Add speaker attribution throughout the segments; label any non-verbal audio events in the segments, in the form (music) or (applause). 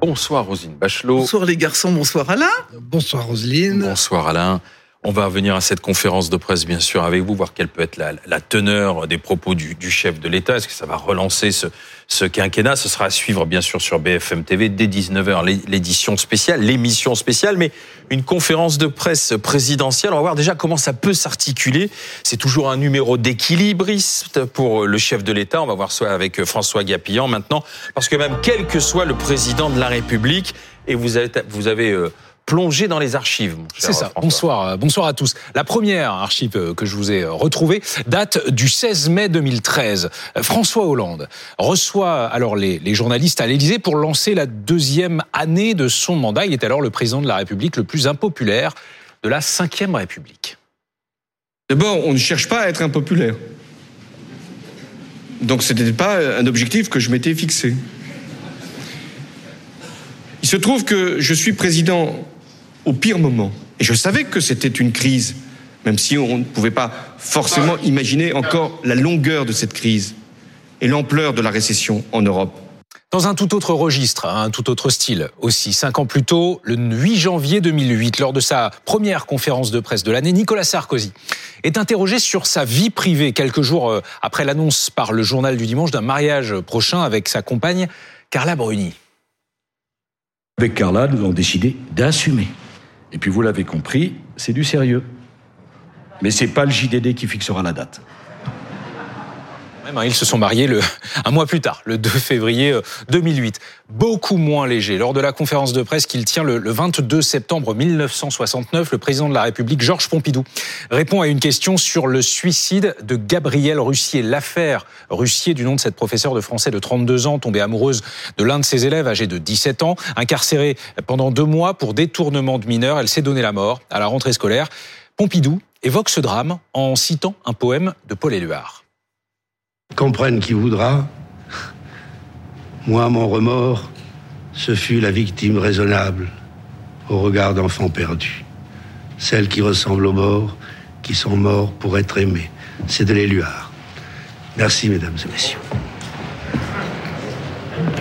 Speaker 1: Bonsoir Rosine Bachelot.
Speaker 2: Bonsoir les garçons, bonsoir Alain.
Speaker 3: Bonsoir Roselyne.
Speaker 1: Bonsoir Alain. On va revenir à cette conférence de presse, bien sûr, avec vous, voir quelle peut être la, teneur des propos du, chef de l'État. Est-ce que ça va relancer ce, ce, quinquennat? Ce sera à suivre, bien sûr, sur BFM TV dès 19h, l'édition spéciale, l'émission spéciale, mais une conférence de presse présidentielle. On va voir déjà comment ça peut s'articuler. C'est toujours un numéro d'équilibriste pour le chef de l'État. On va voir ça avec François Gapillan maintenant, parce que même quel que soit le président de la République, et vous avez, vous avez euh, plonger dans les archives.
Speaker 4: C'est ça. Bonsoir, euh, bonsoir à tous. La première archive euh, que je vous ai euh, retrouvée date du 16 mai 2013. François Hollande reçoit alors les, les journalistes à l'Élysée pour lancer la deuxième année de son mandat. Il est alors le président de la République le plus impopulaire de la Ve République.
Speaker 5: D'abord, on ne cherche pas à être impopulaire. Donc ce n'était pas un objectif que je m'étais fixé. Il se trouve que je suis président au pire moment. Et je savais que c'était une crise, même si on ne pouvait pas forcément imaginer encore la longueur de cette crise et l'ampleur de la récession en Europe.
Speaker 4: Dans un tout autre registre, un tout autre style aussi. Cinq ans plus tôt, le 8 janvier 2008, lors de sa première conférence de presse de l'année, Nicolas Sarkozy est interrogé sur sa vie privée quelques jours euh, après l'annonce par le journal du dimanche d'un mariage prochain avec sa compagne Carla Bruni.
Speaker 6: Avec Carla, nous avons décidé d'assumer. Et puis vous l'avez compris, c'est du sérieux. Mais c'est pas le JDD qui fixera la date.
Speaker 4: Hein, ils se sont mariés le, (laughs) un mois plus tard, le 2 février 2008. Euh, Beaucoup moins léger. Lors de la conférence de presse qu'il tient le, 22 septembre 1969, le président de la République, Georges Pompidou, répond à une question sur le suicide de Gabrielle Russier. L'affaire Russier, du nom de cette professeure de français de 32 ans, tombée amoureuse de l'un de ses élèves âgé de 17 ans, incarcérée pendant deux mois pour détournement de mineurs. Elle s'est donné la mort à la rentrée scolaire. Pompidou évoque ce drame en citant un poème de Paul Éluard.
Speaker 7: Comprenne qui voudra. Moi, mon remords, ce fut la victime raisonnable au regard d'enfants perdus. Celles qui ressemblent aux morts, qui sont morts pour être aimés. C'est de l'éluard. Merci, mesdames et messieurs.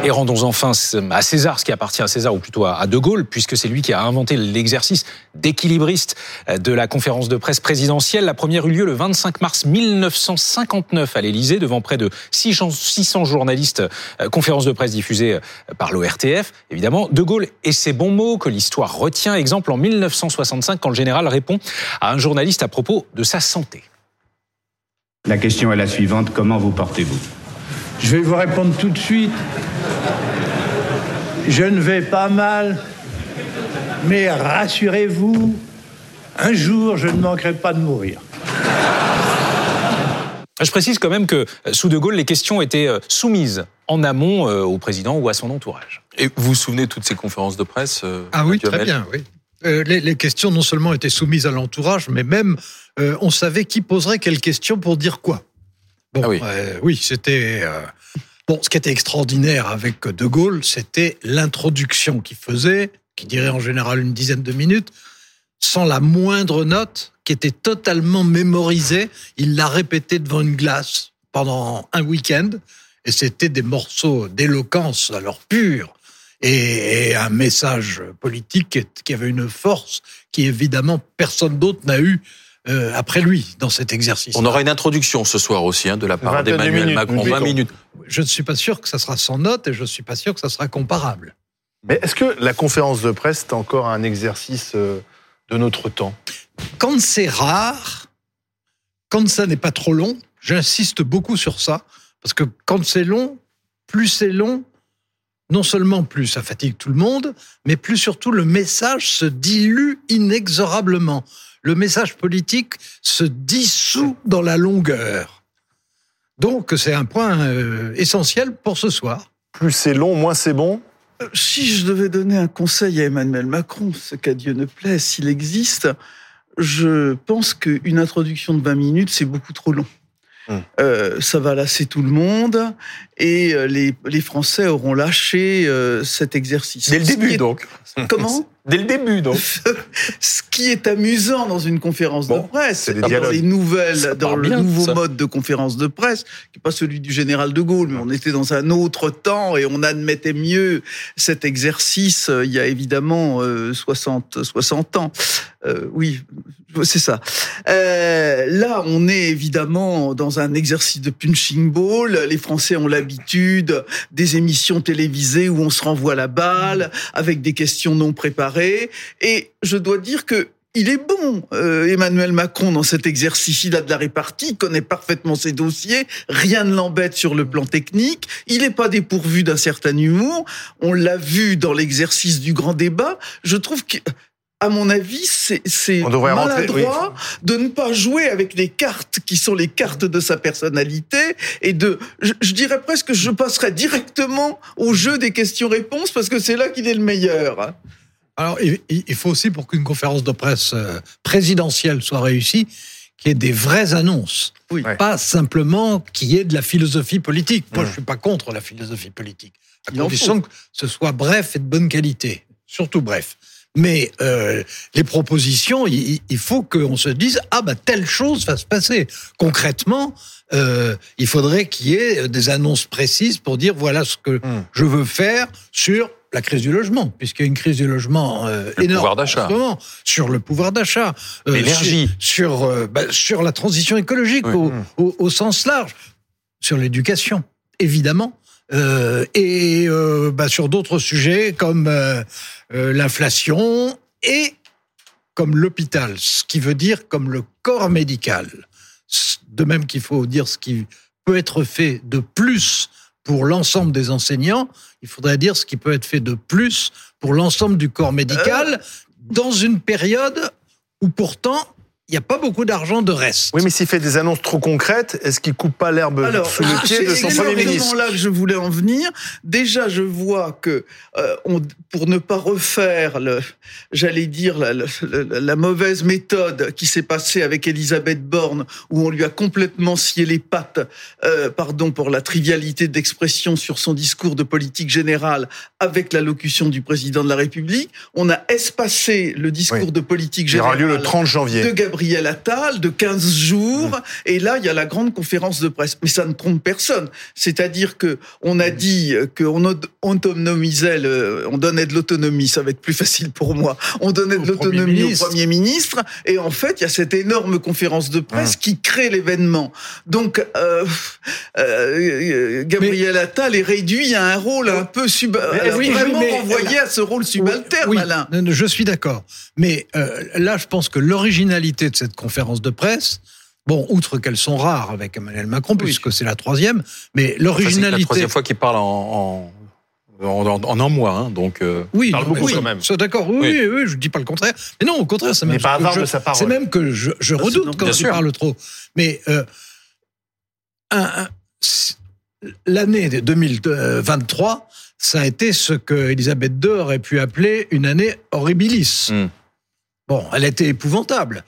Speaker 4: Et rendons enfin à César ce qui appartient à César, ou plutôt à De Gaulle, puisque c'est lui qui a inventé l'exercice d'équilibriste de la conférence de presse présidentielle. La première eut lieu le 25 mars 1959 à l'Élysée, devant près de 600 journalistes, euh, conférence de presse diffusée euh, par l'ORTF. Évidemment, De Gaulle et ses bons mots que l'histoire retient. Exemple en 1965, quand le général répond à un journaliste à propos de sa santé.
Speaker 8: La question est la suivante, comment vous portez-vous?
Speaker 9: Je vais vous répondre tout de suite. Je ne vais pas mal, mais rassurez-vous, un jour, je ne manquerai pas de mourir.
Speaker 4: Je précise quand même que euh, sous De Gaulle, les questions étaient euh, soumises en amont euh, au président ou à son entourage.
Speaker 1: Et vous vous souvenez de toutes ces conférences de presse
Speaker 3: Ah oui, très bien, oui. les, questions non seulement étaient soumises à l'entourage, mais même on savait qui poserait quelle question pour dire quoi. Bon, ah oui, oui c'était Ce qui était extraordinaire avec De Gaulle, c'était l'introduction qu'il faisait, qui dirait en général une dizaine de minutes, sans la moindre note, qui était totalement mémorisée. Il l'a répété devant une glace pendant un week-end, et c'était des morceaux d'éloquence alors pure et, un message politique qui avait une force qui évidemment personne d'autre n'a eu euh, après lui dans cet exercice.
Speaker 1: On aura une introduction ce soir aussi hein, de la part d'Emmanuel Macron. 20 minutes.
Speaker 3: Je ne suis pas sûr que ça sera sans note et je ne suis pas sûr que ça sera comparable.
Speaker 10: Mais est-ce que la conférence de presse est encore un exercice euh, de notre temps?
Speaker 3: Quand c'est rare, quand ça n'est pas trop long, j'insiste beaucoup sur ça, parce que quand c'est long, plus c'est long, non seulement plus ça fatigue tout le monde, mais plus surtout le message se dilue inexorablement le message politique se dissout dans la longueur. Donc c'est un point euh, essentiel pour ce soir.
Speaker 10: Plus c'est long, moins c'est bon
Speaker 2: euh, Si je devais donner un conseil à Emmanuel Macron, ce qu'à Dieu ne plaît, s'il existe, je pense qu'une introduction de 20 minutes, c'est beaucoup trop long. Euh, ça va lasser tout le monde et les, Français auront lâché cet exercice.
Speaker 10: Dès le début, donc.
Speaker 2: Comment (laughs)
Speaker 1: Dès le début, donc. (laughs)
Speaker 2: Ce qui est amusant dans une conférence de presse, dans les nouvelles, dans le nouveau mode de conférence de presse, qui n'est pas celui du général de Gaulle, mais on était dans un autre temps et on admettait mieux cet exercice euh, il y a évidemment 60, euh, 60 ans. Euh, oui, c'est ça. Euh, là, on est évidemment dans un exercice de punching ball. Les Français ont l'habitude des émissions télévisées où on se renvoie la balle avec des questions non préparées. Et je dois dire que il est bon, euh, Emmanuel Macron, dans cet exercice. Il a de la répartie, il connaît parfaitement ses dossiers, rien ne l'embête sur le plan technique, il n'est pas dépourvu d'un certain humour. On l'a vu dans l'exercice du grand débat. Je trouve que à mon avis, c'est maladroit de ne pas jouer avec les cartes qui sont les cartes de sa personnalité et de, je, je dirais presque, je passerais directement au jeu des questions-réponses parce que c'est là qu'il est le meilleur.
Speaker 3: Alors, il faut aussi, pour qu'une conférence de presse euh, présidentielle soit réussie, qu'il y ait des vraies annonces. Pas simplement qu'il y ait de la philosophie politique. Moi, je ne suis pas contre la philosophie politique. À condition que ce soit bref et de bonne qualité. Surtout bref. Mais euh, les propositions, il, faut qu'on se dise ah bah telle chose va se passer. Concrètement, euh, il faudrait qu'il y ait des annonces précises pour dire voilà ce que hmm. je veux faire sur la crise du logement, puisqu'il y a une crise du logement euh,
Speaker 1: le
Speaker 3: énorme
Speaker 1: pouvoir d'achat.
Speaker 3: sur le pouvoir d'achat,
Speaker 1: euh, l'énergie,
Speaker 3: sur sur, bah, sur, la transition écologique au, au, au, sens large, sur l'éducation, évidemment, euh, et euh, bah, sur d'autres sujets comme euh, l'inflation et comme l'hôpital, ce qui veut dire comme le corps médical. De même qu'il faut dire ce qui peut être fait de plus pour l'ensemble des enseignants, il faudrait dire ce qui peut être fait de plus pour l'ensemble du corps médical dans une période où pourtant il n'y a pas beaucoup d'argent de reste.
Speaker 10: Oui, mais s'il fait des annonces trop concrètes, est-ce qu'il coupe pas l'herbe sous le pied de son premier ministre
Speaker 2: C'est là que je voulais en venir. Déjà, je vois que euh, on, pour ne pas refaire, j'allais dire la, la, mauvaise méthode qui s'est passée avec Elisabeth Borne, où on lui a complètement scié les pattes, euh, pardon pour la trivialité d'expression sur son discours de politique générale, avec l'allocution du président de la République, on a espacé le discours de politique générale.
Speaker 10: Il aura lieu le 30 janvier.
Speaker 2: De Gabriel Attal de 15 jours. Mm. Et là, il y a la grande conférence de presse. Mais ça ne trompe personne. C'est-à-dire que on a mm. dit qu'on autonomisait, on donnait de l'autonomie. Ça va être plus facile pour moi. On donnait de l'autonomie au Premier ministre. Et en fait, il y a cette énorme conférence de presse mm. qui crée l'événement. Donc, euh, euh, Gabriel Attal est réduit à un rôle un peu sub, euh, vraiment renvoyé à ce rôle subalterne, Alain.
Speaker 3: Je suis d'accord. Mais euh, là, je pense que l'originalité de cette conférence de presse, Bon, outre qu'elles sont rares avec Emmanuel Macron, puisque c'est la troisième, mais l'originalité. c'est la
Speaker 1: troisième fois qu'il parle en, en, un mois, hein, donc.
Speaker 3: Euh, oui,
Speaker 1: parle beaucoup quand même.
Speaker 3: D'accord, oui, oui, je dis pas le contraire. Mais non, au contraire, c'est même, c'est même que je, je redoute quand il parle trop. Mais euh, l'année 2023, ça a été ce que Elisabeth II aurait pu appeler une année horribilis. Hmm. Bon, elle était épouvantable.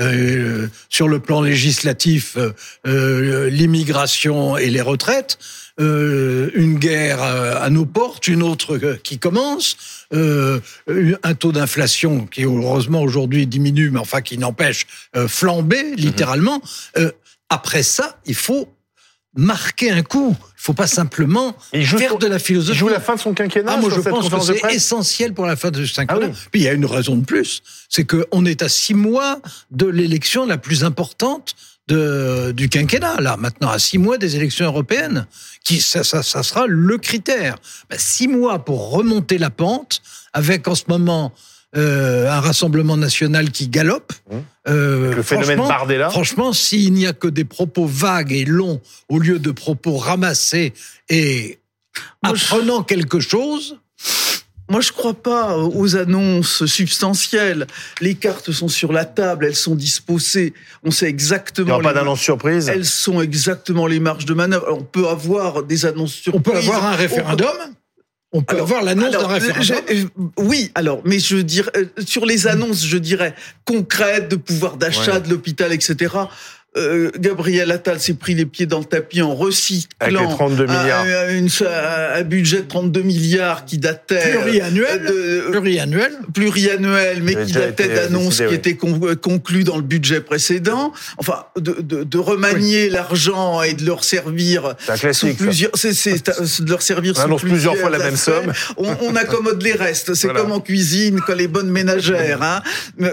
Speaker 3: Euh, sur le plan législatif, euh, euh, l'immigration et les retraites, une guerre à nos portes, une autre qui commence, un taux d'inflation qui heureusement aujourd'hui diminue, mais enfin qui n'empêche flamber littéralement. après ça, il faut marquer un coup. Il faut pas simplement faire de la philosophie.
Speaker 10: Il joue la fin de son quinquennat.
Speaker 3: Ah, moi, je pense que c'est essentiel pour la fin de quinquennat. Ah Puis il y a une raison de plus, c'est qu'on est à six mois de l'élection la plus importante de, du quinquennat. Là, maintenant, à six mois des élections européennes, qui ça, ça, ça sera le critère. Ben, six mois pour remonter la pente, avec en ce moment euh, un rassemblement national qui galope.
Speaker 10: Mmh. Euh, le phénomène Bardella.
Speaker 3: Franchement, s'il n'y a que des propos vagues et longs au lieu de propos ramassés et apprenant quelque chose.
Speaker 2: Moi, je crois pas aux annonces substantielles. Les cartes sont sur la table, elles sont disposées. On sait exactement.
Speaker 10: Il n'y a pas d'annonce surprise?
Speaker 2: Elles sont exactement les marges de manœuvre. on peut avoir des annonces surprises.
Speaker 3: On peut avoir un référendum? On peut avoir l'annonce d'un référendum.
Speaker 2: Euh, oui, alors, mais je dirais, euh, sur les annonces, je dirais, concrètes, de pouvoir d'achat, de l'hôpital, etc., euh, Gabriel Attal s'est pris les pieds dans le tapis en recyclant
Speaker 10: Avec les 32 milliards.
Speaker 2: Un, un, budget de 32 milliards qui datait
Speaker 3: pluriannuel, de,
Speaker 2: pluriannuel, pluriannuel, mais qui datait d'annonces qui oui. étaient conclues dans le budget précédent. Enfin, de, de, de remanier oui. l'argent et de leur servir
Speaker 10: sous
Speaker 2: plusieurs, c'est de leur servir
Speaker 10: on
Speaker 2: sous
Speaker 10: plusieurs fois la même somme.
Speaker 2: On, on accommode les restes. C'est voilà. comme en cuisine, quand les bonnes ménagères. Hein.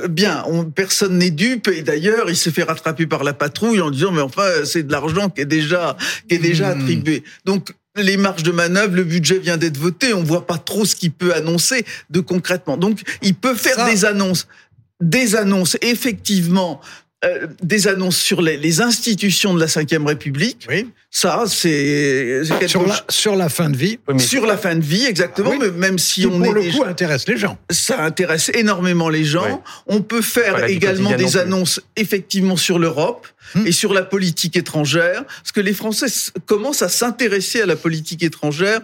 Speaker 2: Bien, on, personne n'est dupe et d'ailleurs, il s'est fait rattraper par la patrouille en disant mais enfin c'est de l'argent qui est déjà qui est déjà mmh. attribué. Donc les marges de manœuvre, le budget vient d'être voté, on voit pas trop ce qu'il peut annoncer de concrètement. Donc il peut faire Ça. des annonces, des annonces effectivement euh, des annonces sur les, les, institutions de la Ve République.
Speaker 3: Oui.
Speaker 2: Ça, c'est
Speaker 3: sur la, sur la fin de vie.
Speaker 2: Oui, sur la fin de vie, exactement. Ah oui. Mais même si
Speaker 3: Qui
Speaker 2: on
Speaker 3: pour
Speaker 2: est
Speaker 3: le coup intéresse les gens.
Speaker 2: Ça intéresse énormément les gens. Oui. On peut faire également des annonces effectivement sur l'Europe hum. et sur la politique étrangère, parce que les Français commencent à s'intéresser à la politique étrangère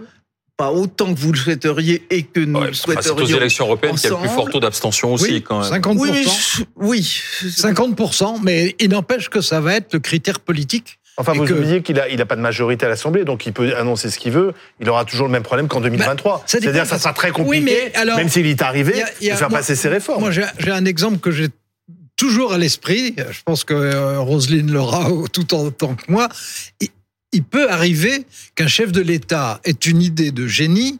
Speaker 2: pas autant que vous le souhaiteriez et que nous
Speaker 1: ouais,
Speaker 2: le souhaiterions.
Speaker 1: C'est aux élections européennes qu'il y a le plus fort taux d'abstention aussi,
Speaker 3: oui,
Speaker 1: quand même.
Speaker 3: 50%.
Speaker 2: Oui, oui.
Speaker 3: 50%, mais il n'empêche que ça va être le critère politique.
Speaker 10: Enfin, vous que... oubliez qu'il n'a il a pas de majorité à l'Assemblée, donc il peut annoncer ce qu'il veut. Il aura toujours le même problème qu'en 2023. Bah, C'est-à-dire que ça sera très compliqué, oui, mais alors, même s'il est arrivé, y a, y a, de faire
Speaker 3: moi,
Speaker 10: passer ses réformes.
Speaker 3: Moi, j'ai un exemple que j'ai toujours à l'esprit. Je pense que euh, Roselyne l'aura (laughs) tout autant que moi. Et il peut arriver qu'un chef de l'État ait une idée de génie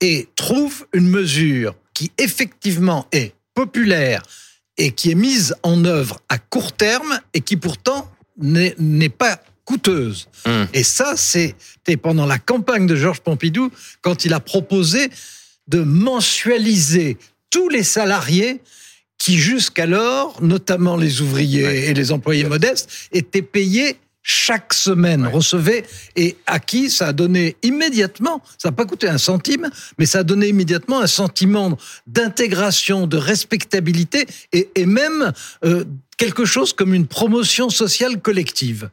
Speaker 3: et trouve une mesure qui effectivement est populaire et qui est mise en œuvre à court terme et qui pourtant n'est pas coûteuse. Mmh. Et ça, c'était pendant la campagne de Georges Pompidou, quand il a proposé de mensualiser tous les salariés qui jusqu'alors, notamment les ouvriers ouais. et les employés modestes, étaient payés chaque semaine ouais. recevait et à qui ça a donné immédiatement, ça n'a pas coûté un centime, mais ça a donné immédiatement un sentiment d'intégration, de respectabilité et, et même euh, quelque chose comme une promotion sociale collective.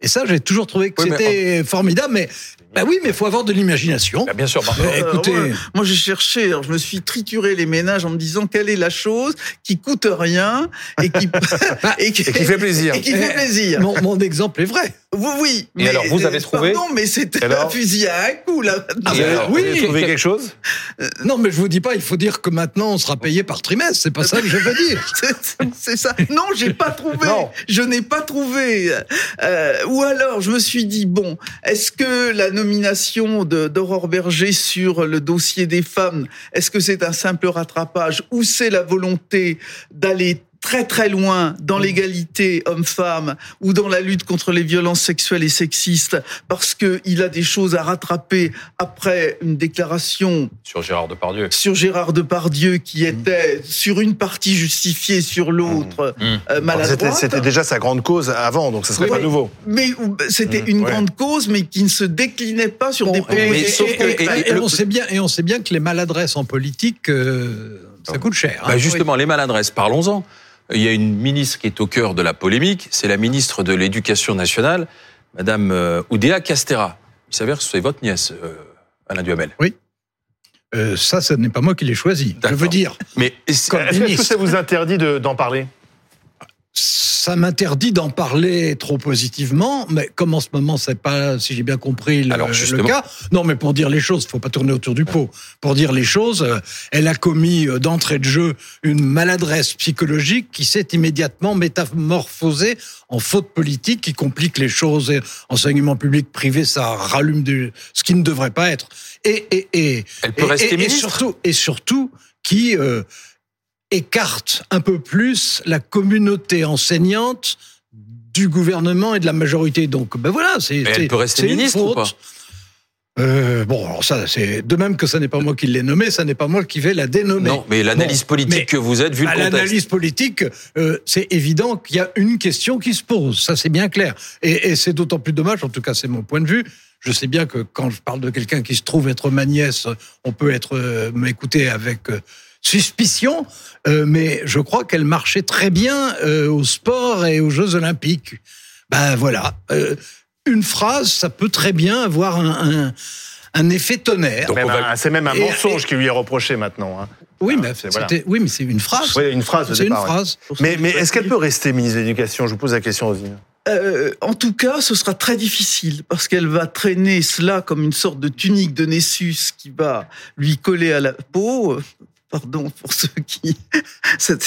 Speaker 3: Et ça, j'ai toujours trouvé que oui, c'était formidable, mais bah oui, mais il faut avoir de l'imagination.
Speaker 1: Bah bien sûr. Bah,
Speaker 2: euh, écoutez, moi, moi j'ai cherché, alors je me suis trituré les ménages en me disant quelle est la chose qui coûte rien et qui (laughs) (laughs)
Speaker 10: et, qui, et qui fait plaisir.
Speaker 2: Et qui fait plaisir.
Speaker 3: Mon, mon exemple est vrai.
Speaker 2: Oui, oui.
Speaker 1: Mais alors, vous avez trouvé
Speaker 2: Non, mais c'était un fusil à un coup là.
Speaker 10: Ah, alors, oui. Vous avez trouvé quelque chose
Speaker 3: euh, Non, mais je vous dis pas. Il faut dire que maintenant on sera payé par trimestre. C'est pas ça que je veux dire. (laughs)
Speaker 2: C'est ça. Non, j'ai pas trouvé. Non. Je n'ai pas trouvé. Euh, ou alors, je me suis dit bon, est-ce que la d'Aurore Berger sur le dossier des femmes, est-ce que c'est un simple rattrapage ou c'est la volonté d'aller très très loin dans l'égalité homme-femme ou dans la lutte contre les violences sexuelles et sexistes parce que il a des choses à rattraper après une déclaration
Speaker 1: sur Gérard Depardieu
Speaker 2: sur Gérard Depardieu qui était mmh. sur une partie justifiée sur l'autre mmh. euh, maladroite.
Speaker 10: C'était déjà sa grande cause avant donc ce serait oui, pas nouveau.
Speaker 2: Mais c'était mmh. une ouais. grande cause mais qui ne se déclinait pas sur bon, des.
Speaker 3: Et, et, et, et, on sait bien et on sait bien que les maladresses en politique euh, ça coûte cher.
Speaker 1: Hein. Bah justement, oui. les maladresses, parlons-en. Il y a une ministre qui est au cœur de la polémique, c'est la ministre de l'Éducation nationale, Madame euh, Oudéa Castera. Il s'avère que c'est votre nièce, euh, Alain Duhamel.
Speaker 3: Oui. Euh, ça, ce n'est pas moi qui l'ai choisi. Je veux dire.
Speaker 1: Mais
Speaker 10: est-ce que ça vous interdit d'en parler?
Speaker 3: Ça m'interdit d'en parler trop positivement, mais comme en ce moment c'est pas, si j'ai bien compris, le,
Speaker 1: Alors,
Speaker 3: le, cas. Non, mais pour dire les choses, faut pas tourner autour du pot. Pour dire les choses, euh, elle a commis euh, d'entrée de jeu une maladresse psychologique qui s'est immédiatement métamorphosée en faute politique qui complique les choses. Et enseignement public privé, ça rallume du, ce qui ne devrait pas être. Et et et
Speaker 1: elle peut
Speaker 3: et,
Speaker 1: rester
Speaker 3: et,
Speaker 1: ministre?
Speaker 3: Et surtout, et surtout qui euh, écarte un peu plus la communauté enseignante du gouvernement et de la majorité. Donc, ben voilà, c'est.
Speaker 1: Elle peut rester ministre ou pas
Speaker 3: euh, bon, alors ça, c'est de même que ça n'est pas moi qui l'ai nommé, ça n'est pas moi qui vais la dénommer.
Speaker 1: Non, mais l'analyse bon, politique mais que vous êtes, vu le contexte.
Speaker 3: L'analyse politique, euh, c'est évident qu'il y a une question qui se pose, ça c'est bien clair. Et, et c'est d'autant plus dommage, en tout cas c'est mon point de vue. Je sais bien que quand je parle de quelqu'un qui se trouve être ma nièce, on peut être euh, m'écouter avec suspicion, euh, mais je crois qu'elle marchait très bien euh, au sport et aux Jeux Olympiques. Ben voilà, euh, une phrase, ça peut très bien avoir un, un, un effet tonnerre.
Speaker 10: C'est même un et, mensonge et, qui lui est reproché maintenant. Hein.
Speaker 3: Oui, mais voilà. oui, mais c'est une phrase.
Speaker 10: Oui, une phrase.
Speaker 3: C'est une phrase.
Speaker 10: Mais, mais est-ce qu'elle peut rester ministre de l'Éducation? Je vous pose la question, Rosine.
Speaker 2: euh, en tout cas, ce sera très difficile parce qu'elle va traîner cela comme une sorte de tunique de Nessus qui va lui coller à la peau pardon pour ceux qui. (laughs)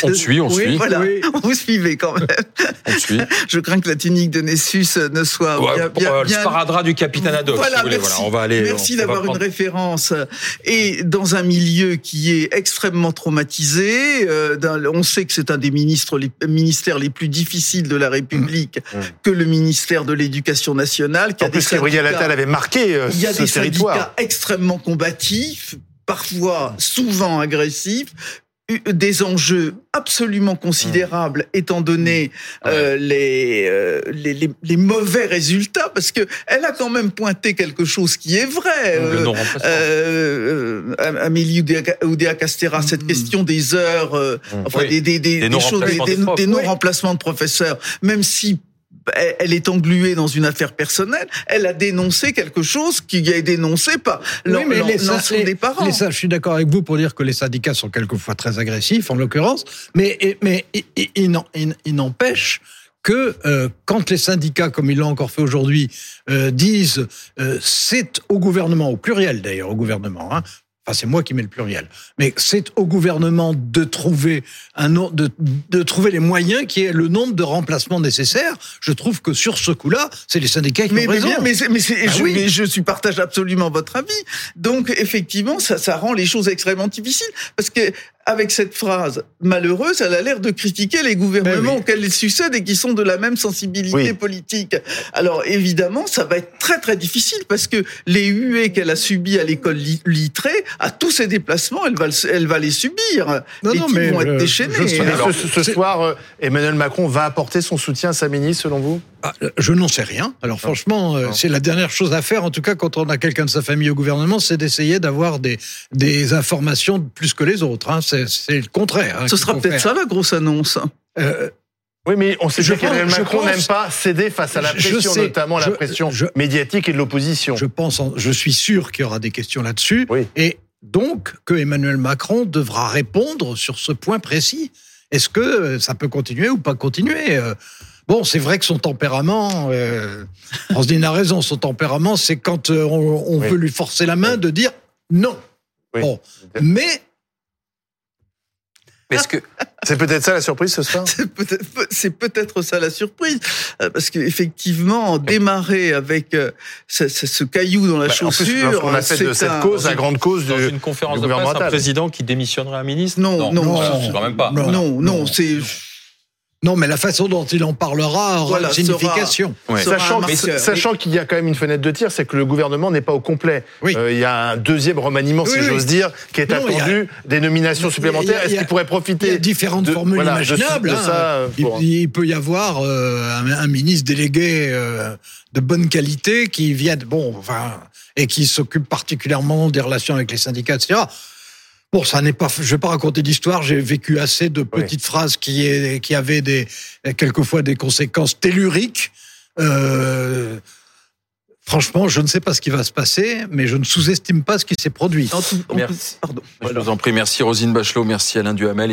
Speaker 1: On suit, on suit.
Speaker 2: Voilà, oui. vous suivez quand même.
Speaker 1: On suit. (laughs)
Speaker 2: Je crains que la tunique de Nessus ne soit bien, bien,
Speaker 1: euh, bien... Le sparadrap du capitaine Haddock.
Speaker 2: Voilà,
Speaker 1: si
Speaker 2: merci.
Speaker 1: Voilà, on va aller.
Speaker 2: Merci d'avoir une référence. Et dans un milieu qui est extrêmement traumatisé, euh, on sait que c'est un des ministres, les ministères les plus difficiles de la République mmh. que le ministère de l'Éducation nationale.
Speaker 10: Qui en a plus, Gabriel Attal avait marqué euh,
Speaker 2: Il y a
Speaker 10: ce
Speaker 2: des
Speaker 10: territoire.
Speaker 2: syndicats extrêmement combatifs parfois souvent agressifs, des enjeux absolument considérables mmh. étant donné euh, les, euh, les, les, les, mauvais résultats parce que elle a quand même pointé quelque chose qui est vrai
Speaker 1: euh,
Speaker 2: euh, Amélie Oudéa Castera mmh. cette question des heures euh, mmh. enfin oui. des, des, des, des non-remplacements de, non de professeurs même si elle est engluée dans une affaire personnelle. Elle a dénoncé quelque chose qui a été dénoncé par l'ensemble des parents.
Speaker 3: Les, je suis d'accord avec vous pour dire que les syndicats sont quelquefois très agressifs, en l'occurrence, mais, mais il, n'empêche que euh, quand les syndicats, comme ils l'ont encore fait aujourd'hui, euh, disent euh, c'est au gouvernement, au pluriel d'ailleurs, au gouvernement, hein, Enfin, c'est moi qui mets le pluriel. Mais c'est au gouvernement de trouver un de, de trouver les moyens qui est le nombre de remplacements nécessaires. Je trouve que sur ce coup-là, c'est les syndicats qui
Speaker 2: mais,
Speaker 3: ont raison.
Speaker 2: Mais, mais, mais, ah je, oui. mais je suis partage absolument votre avis. Donc effectivement, ça, ça rend les choses extrêmement difficiles parce que avec cette phrase malheureuse, elle a l'air de critiquer les gouvernements oui. auxquels elle succède et qui sont de la même sensibilité oui. politique. Alors évidemment, ça va être très très difficile parce que les huées qu'elle a subies à l'école littrée, à tous ses déplacements, elle va, elle va les subir.
Speaker 3: Non,
Speaker 2: les
Speaker 3: non, mais
Speaker 2: vont
Speaker 3: je,
Speaker 2: être déchaînés.
Speaker 10: Je, Alors, ce, ce soir, Emmanuel Macron va apporter son soutien à sa ministre, selon vous?
Speaker 3: Ah, Je n'en sais rien. Alors franchement, non. c'est la dernière chose à faire, en tout cas quand on a quelqu'un de sa famille au gouvernement, c'est d'essayer d'avoir des, des informations plus que les autres. Hein c'est le contraire. Hein,
Speaker 2: Ce sera peut-être ça la grosse annonce.
Speaker 10: Euh, oui, mais on sait bien qu'Emmanuel Macron n'aime pas céder face à la pression, sais, notamment je, la pression je, médiatique et de l'opposition.
Speaker 3: Je pense, je suis sûr qu'il y aura des questions là-dessus.
Speaker 10: Oui.
Speaker 3: Et donc que Emmanuel Macron devra répondre sur ce point précis. Est-ce que ça peut continuer ou pas continuer Bon, c'est vrai que son tempérament, euh, Roselyne a raison, son tempérament, c'est quand on, on oui. veut lui forcer la main de dire non.
Speaker 10: Oui.
Speaker 3: Bon, mais
Speaker 10: est-ce que c'est peut-être ça la surprise ce soir (laughs)
Speaker 2: C'est peut-être peut ça la surprise, euh, parce qu'effectivement, démarrer avec euh, ce, ce, caillou dans la
Speaker 10: bah,
Speaker 2: chaussure,
Speaker 10: on a fait de cette un, cause la grande cause
Speaker 1: dans
Speaker 10: du,
Speaker 1: une conférence de presse, un président qui démissionnerait un ministre.
Speaker 2: Non, non, non,
Speaker 1: non quand même pas.
Speaker 2: Non, non, non c'est
Speaker 3: non, mais la façon dont il en parlera aura voilà, une signification.
Speaker 10: Sera, ouais. Sachant, sachant qu'il y a quand même une fenêtre de tir, c'est que le gouvernement n'est pas au complet.
Speaker 3: Oui.
Speaker 10: Euh, il y a un deuxième remaniement,
Speaker 3: oui,
Speaker 10: si
Speaker 3: oui.
Speaker 10: j'ose dire, qui est non, attendu, a, des nominations supplémentaires. Est-ce qu'il pourrait profiter
Speaker 3: Il y a différentes
Speaker 10: de,
Speaker 3: formules
Speaker 10: voilà,
Speaker 3: imaginables.
Speaker 10: De, de
Speaker 3: hein.
Speaker 10: ça,
Speaker 3: pour... il, il, peut y avoir euh, un, un, ministre délégué euh, de bonne qualité qui vient, bon, enfin, et qui s'occupe particulièrement des relations avec les syndicats, etc. Bon, ça n'est pas. Je vais pas raconter d'histoire. J'ai vécu assez de petites oui. phrases qui, est, qui avaient des quelquefois des conséquences telluriques. Euh, franchement, je ne sais pas ce qui va se passer, mais je ne sous-estime pas ce qui s'est produit.
Speaker 1: Merci. Pardon. Je vous en prie. Merci Rosine Bachelot. Merci Alain Duhamel.